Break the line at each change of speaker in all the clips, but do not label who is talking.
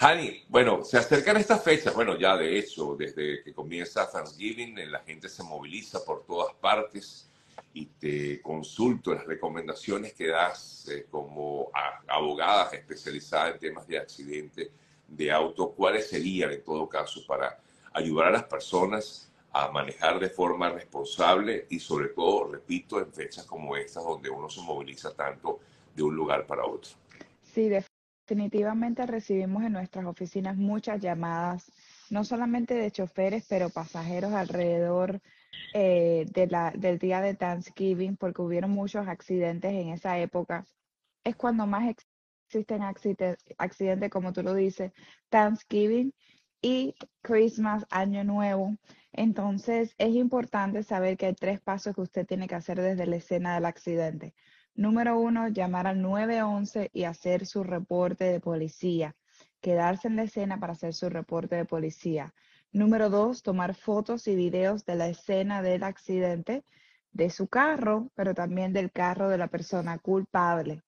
Hani, bueno, se acercan estas fechas, bueno, ya de hecho, desde que comienza Thanksgiving, la gente se moviliza por todas partes y te consulto las recomendaciones que das eh, como abogada especializada en temas de accidente de auto, ¿cuáles serían en todo caso para ayudar a las personas a manejar de forma responsable y sobre todo, repito, en fechas como estas donde uno se moviliza tanto de un lugar para otro?
Sí, definitivamente recibimos en nuestras oficinas muchas llamadas, no solamente de choferes, pero pasajeros alrededor eh, del día de Thanksgiving, porque hubieron muchos accidentes en esa época. Es cuando más existen accidentes, como tú lo dices, Thanksgiving y Christmas, Año Nuevo. Entonces, es importante saber que hay tres pasos que usted tiene que hacer desde la escena del accidente. Número uno, llamar al 911 y hacer su reporte de policía. Quedarse en la escena para hacer su reporte de policía. Número dos, tomar fotos y videos de la escena del accidente de su carro, pero también del carro de la persona culpable.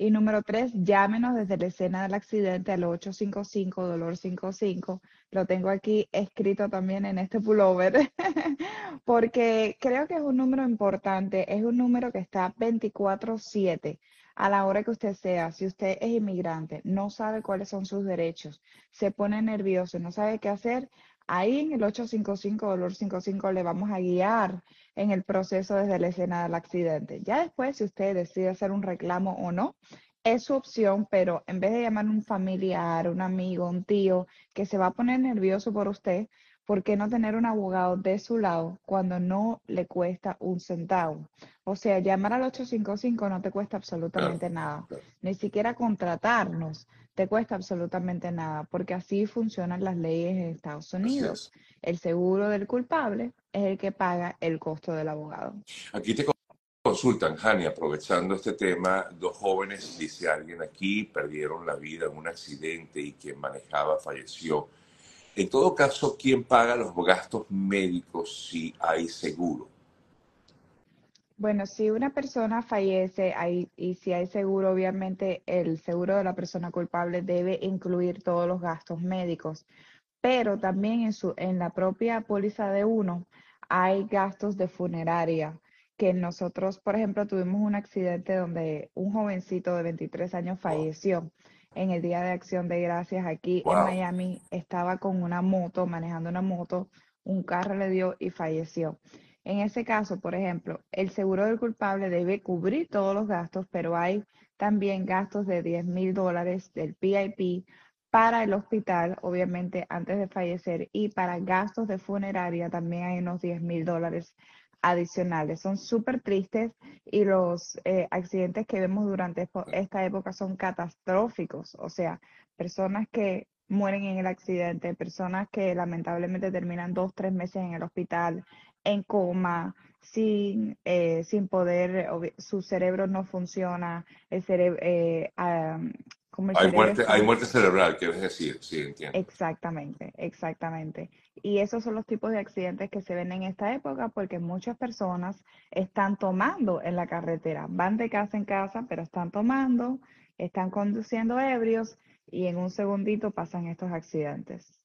Y número tres, llámenos desde la escena del accidente al 855 dolor 55. Lo tengo aquí escrito también en este pullover, porque creo que es un número importante. Es un número que está 24/7 a la hora que usted sea. Si usted es inmigrante, no sabe cuáles son sus derechos, se pone nervioso, no sabe qué hacer, ahí en el 855 dolor 55 le vamos a guiar en el proceso desde la escena del accidente. Ya después, si usted decide hacer un reclamo o no, es su opción, pero en vez de llamar a un familiar, un amigo, un tío que se va a poner nervioso por usted, ¿por qué no tener un abogado de su lado cuando no le cuesta un centavo? O sea, llamar al 855 no te cuesta absolutamente nada. Ni siquiera contratarnos te cuesta absolutamente nada, porque así funcionan las leyes en Estados Unidos. El seguro del culpable es el que paga el costo del abogado.
Aquí te consultan, Jani, aprovechando este tema, dos jóvenes, dice alguien aquí, perdieron la vida en un accidente y quien manejaba falleció. En todo caso, ¿quién paga los gastos médicos si hay seguro?
Bueno, si una persona fallece y si hay seguro, obviamente el seguro de la persona culpable debe incluir todos los gastos médicos, pero también en, su, en la propia póliza de uno hay gastos de funeraria que nosotros, por ejemplo, tuvimos un accidente donde un jovencito de 23 años falleció en el Día de Acción de Gracias aquí en Miami. Estaba con una moto, manejando una moto, un carro le dio y falleció. En ese caso, por ejemplo, el seguro del culpable debe cubrir todos los gastos, pero hay también gastos de 10 mil dólares del PIP para el hospital, obviamente antes de fallecer, y para gastos de funeraria también hay unos 10 mil dólares adicionales. Son súper tristes y los eh, accidentes que vemos durante esta época son catastróficos, o sea, personas que mueren en el accidente, personas que lamentablemente terminan dos, tres meses en el hospital, en coma, sin, eh, sin poder, su cerebro no funciona, el cerebro, eh,
hay, muerte, hay muerte cerebral, quieres decir, sí, entiendo.
Exactamente, exactamente. Y esos son los tipos de accidentes que se ven en esta época porque muchas personas están tomando en la carretera, van de casa en casa, pero están tomando, están conduciendo ebrios y en un segundito pasan estos accidentes.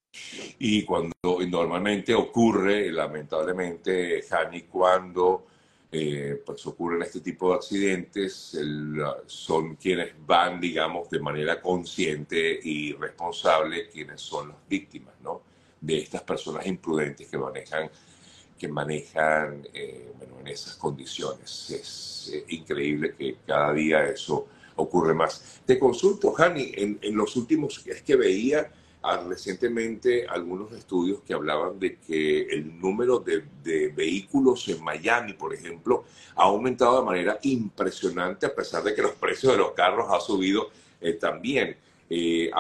Y cuando normalmente ocurre, lamentablemente, Jani, cuando eh, pues ocurren este tipo de accidentes, son quienes van, digamos, de manera consciente y responsable, quienes son las víctimas, ¿no? De estas personas imprudentes que manejan, que manejan, eh, bueno, en esas condiciones. Es eh, increíble que cada día eso ocurre más. Te consulto, Jani, en, en los últimos, es que veía recientemente algunos estudios que hablaban de que el número de, vehículos en Miami, por ejemplo, ha aumentado de manera impresionante a pesar de que los precios de los carros ha subido eh, también. Eh,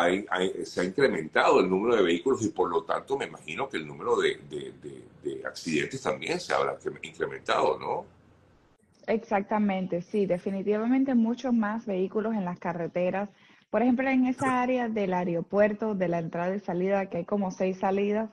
se ha incrementado el número de vehículos y por lo tanto me imagino que el número de, de accidentes también se habrá incrementado, ¿no?
Exactamente, sí, definitivamente muchos más vehículos en las carreteras por ejemplo, en esa área del aeropuerto, de la entrada y salida, que hay como seis salidas,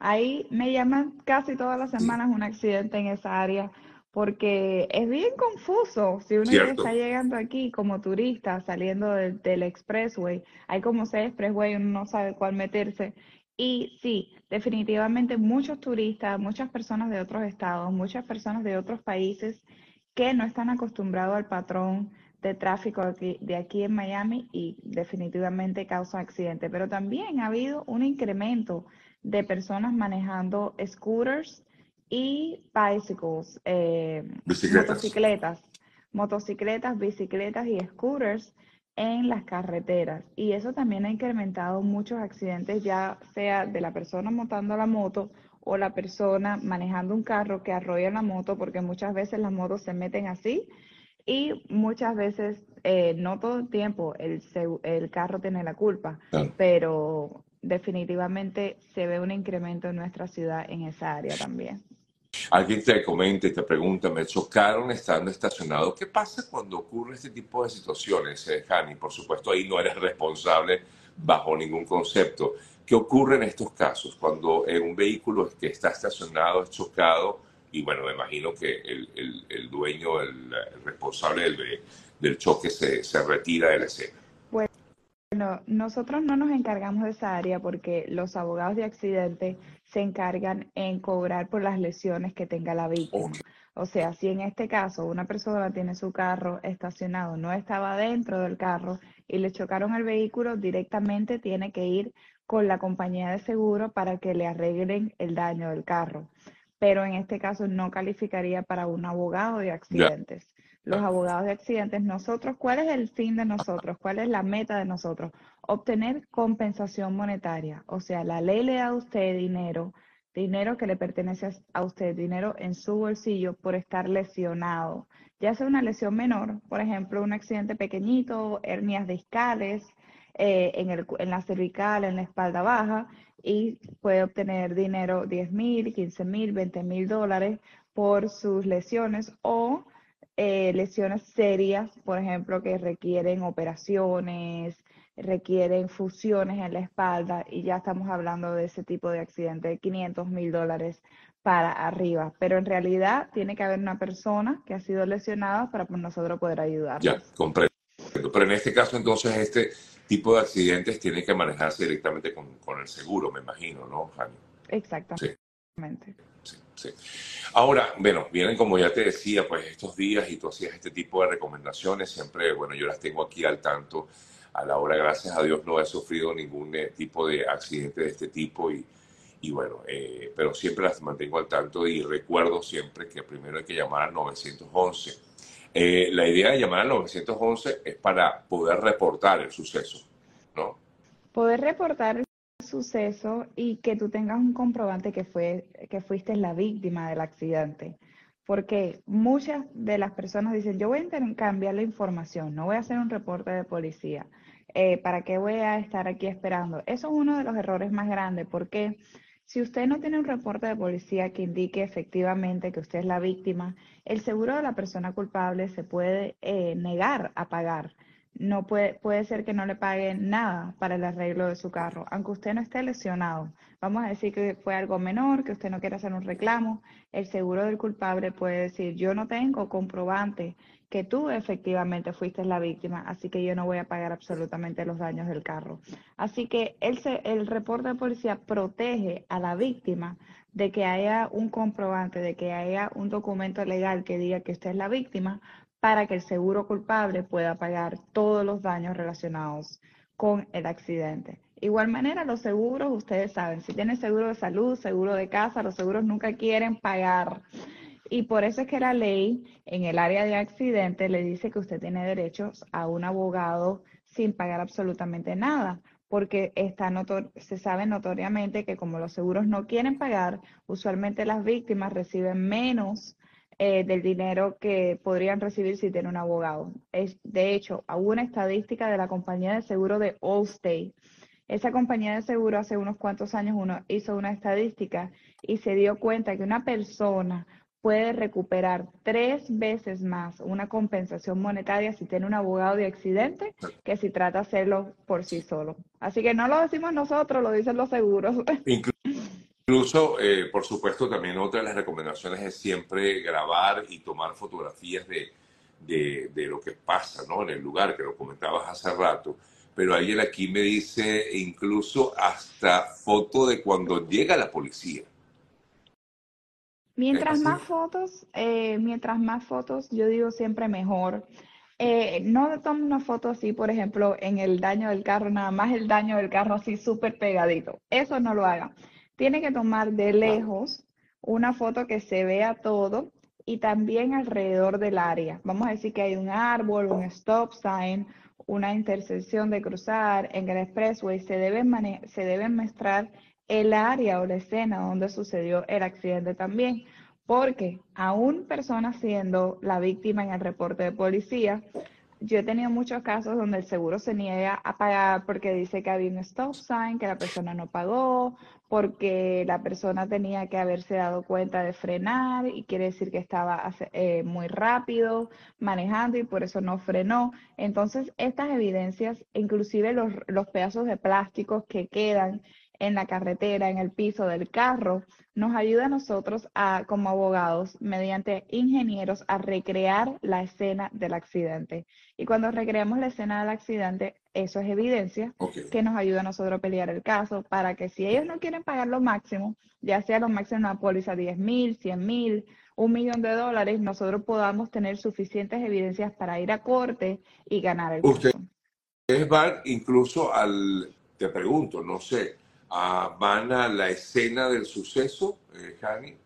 ahí me llaman casi todas las semanas un accidente en esa área porque es bien confuso. Si uno está llegando aquí como turista, saliendo del expressway, hay como seis expressway, uno no sabe cuál meterse. Y sí, definitivamente muchos turistas, muchas personas de otros estados, muchas personas de otros países que no están acostumbrados al patrón de tráfico de aquí en Miami y definitivamente causa accidentes. Pero también ha habido un incremento de personas manejando scooters y bicycles, eh, motocicletas, motocicletas, bicicletas y scooters en las carreteras. Y eso también ha incrementado muchos accidentes, ya sea de la persona montando la moto o la persona manejando un carro que arrolla la moto, porque muchas veces las motos se meten así y muchas veces, eh, no todo el tiempo, el, el carro tiene la culpa, pero definitivamente se ve un incremento en nuestra ciudad en esa área también.
Alguien te comenta y te pregunta, me chocaron estando estacionado. ¿Qué pasa cuando ocurre este tipo de situaciones, eh, Por supuesto, ahí no eres responsable bajo ningún concepto. ¿Qué ocurre en estos casos? Cuando un vehículo que está estacionado es chocado y bueno, me imagino que el, dueño, el, responsable del, del choque se, se retira de la escena.
Bueno, nosotros no nos encargamos de esa área porque los abogados de accidente se encargan en cobrar por las lesiones que tenga la víctima. O sea, si en este caso una persona tiene su carro estacionado, no estaba dentro del carro y le chocaron el vehículo, directamente tiene que ir con la compañía de seguro para que le arreglen el daño del carro. Pero en este caso no calificaría para un abogado de accidentes los abogados de accidentes, nosotros, ¿cuál es el fin de nosotros? ¿Cuál es la meta de nosotros? Obtener compensación monetaria. O sea, la ley le da a usted dinero, dinero que le pertenece a usted, dinero en su bolsillo por estar lesionado. Ya sea una lesión menor, por ejemplo, un accidente pequeñito, hernias discales, eh, en, el, en la cervical, en la espalda baja, y puede obtener dinero 10 mil, 15 mil, 20 mil dólares por sus lesiones o eh, lesiones serias, por ejemplo, que requieren operaciones, requieren fusiones en la espalda y ya estamos hablando de ese tipo de accidente de 500 mil dólares para arriba. Pero en realidad tiene que haber una persona que ha sido lesionada para nosotros poder ayudar.
Ya, comprendo. Pero en este caso, entonces, este tipo de accidentes tiene que manejarse directamente con, con el seguro, me imagino, ¿no, Jaime?
Exactamente.
Sí, sí. Ahora, bueno, vienen como ya te decía, pues estos días y tú hacías este tipo de recomendaciones, siempre, bueno, yo las tengo aquí al tanto. A la hora, gracias a Dios, no he sufrido ningún eh, tipo de accidente de este tipo y, y bueno, eh, pero siempre las mantengo al tanto y recuerdo siempre que primero hay que llamar al 911. Eh, la idea de llamar al 911 es para poder reportar el suceso, ¿no?
Poder reportar suceso y que tú tengas un comprobante que, fue, que fuiste la víctima del accidente. Porque muchas de las personas dicen, yo voy a cambiar la información, no voy a hacer un reporte de policía. Eh, ¿Para qué voy a estar aquí esperando? Eso es uno de los errores más grandes, porque si usted no tiene un reporte de policía que indique efectivamente que usted es la víctima, el seguro de la persona culpable se puede eh, negar a pagar no puede, puede ser que no le paguen nada para el arreglo de su carro, aunque usted no esté lesionado. Vamos a decir que fue algo menor, que usted no quiere hacer un reclamo. El seguro del culpable puede decir, yo no tengo comprobante que tú efectivamente fuiste la víctima, así que yo no voy a pagar absolutamente los daños del carro. Así que el, el reporte de policía protege a la víctima de que haya un comprobante, de que haya un documento legal que diga que usted es la víctima, para que el seguro culpable pueda pagar todos los daños relacionados con el accidente. Igual manera, los seguros, ustedes saben, si tienen seguro de salud, seguro de casa, los seguros nunca quieren pagar. Y por eso es que la ley en el área de accidente le dice que usted tiene derechos a un abogado sin pagar absolutamente nada, porque está se sabe notoriamente que como los seguros no quieren pagar, usualmente las víctimas reciben menos eh, del dinero que podrían recibir si tienen un abogado. Es, de hecho, hubo una estadística de la compañía de seguro de Allstate. Esa compañía de seguro hace unos cuantos años uno hizo una estadística y se dio cuenta que una persona puede recuperar tres veces más una compensación monetaria si tiene un abogado de accidente que si trata de hacerlo por sí solo. Así que no lo decimos nosotros, lo dicen los seguros.
Incluso, eh, por supuesto, también otra de las recomendaciones es siempre grabar y tomar fotografías de, de, de, lo que pasa ¿no? en el lugar, que lo comentabas hace rato. Pero alguien aquí me dice incluso hasta foto de cuando llega la policía.
Mientras más fotos, eh, mientras más fotos, yo digo siempre mejor. Eh, no tomo una foto así, por ejemplo, en el daño del carro, nada más el daño del carro así súper pegadito. Eso no lo haga. Tiene que tomar de lejos una foto que se vea todo y también alrededor del área. Vamos a decir que hay un árbol, un stop sign, una intersección de cruzar en el expressway. Se deben, se deben mostrar el área o la escena donde sucedió el accidente también porque aún personas siendo la víctima en el reporte de policía, yo he tenido muchos casos donde el seguro se niega a pagar porque dice que había un stop sign, que la persona no pagó, porque la persona tenía que haberse dado cuenta de frenar y quiere decir que estaba eh, muy rápido manejando y por eso no frenó. Entonces, estas evidencias, inclusive los, los pedazos de plásticos que quedan en la carretera, en el piso del carro, nos ayuda a nosotros a, como abogados, mediante ingenieros, a recrear la escena del accidente. Y cuando recreamos la escena del accidente, eso es evidencia que nos ayuda a nosotros a pelear el caso para que si ellos no quieren pagar lo máximo, ya sea lo máximo una póliza 10 mil, 100 mil, un millón de dólares, nosotros podamos tener suficientes evidencias para ir a corte y ganar el
caso. Ustedes van incluso al, te pregunto, no sé, van a la escena del suceso, eh,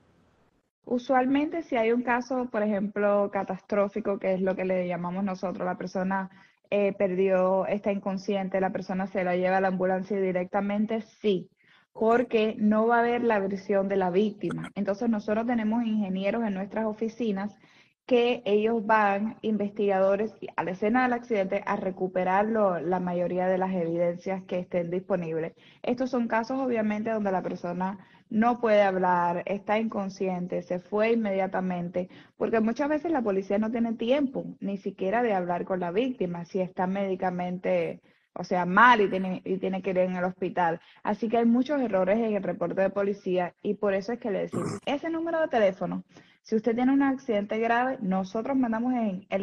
Usualmente si hay un caso, por ejemplo, catastrófico, que es lo que le llamamos nosotros, la persona eh, perdió, está inconsciente, la persona se la lleva a la ambulancia directamente, sí, porque no va a haber la versión de la víctima. Entonces nosotros tenemos ingenieros en nuestras oficinas que ellos van, investigadores, a la escena del accidente a recuperar la mayoría de las evidencias que estén disponibles. Estos son casos, obviamente, donde la persona no puede hablar, está inconsciente, se fue inmediatamente, porque muchas veces la policía no tiene tiempo ni siquiera de hablar con la víctima si está médicamente, o sea, mal y tiene, y tiene que ir en el hospital. Así que hay muchos errores en el reporte de policía y por eso es que le decimos, ese número de teléfono si usted tiene un accidente grave, nosotros mandamos en el